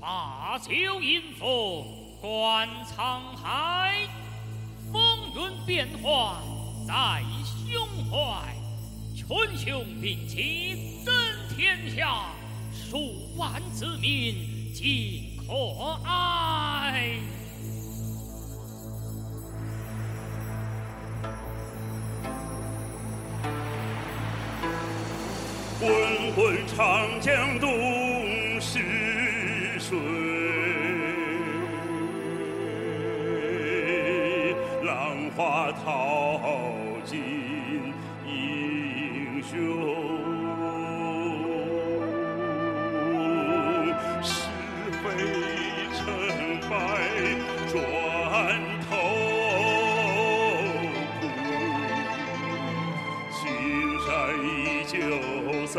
把酒饮佛，观沧海，风云变幻在胸怀，群雄并起争天下，数万子民尽可爱。滚滚长江东水浪花淘尽英雄，是非成败转头空，青山依旧在。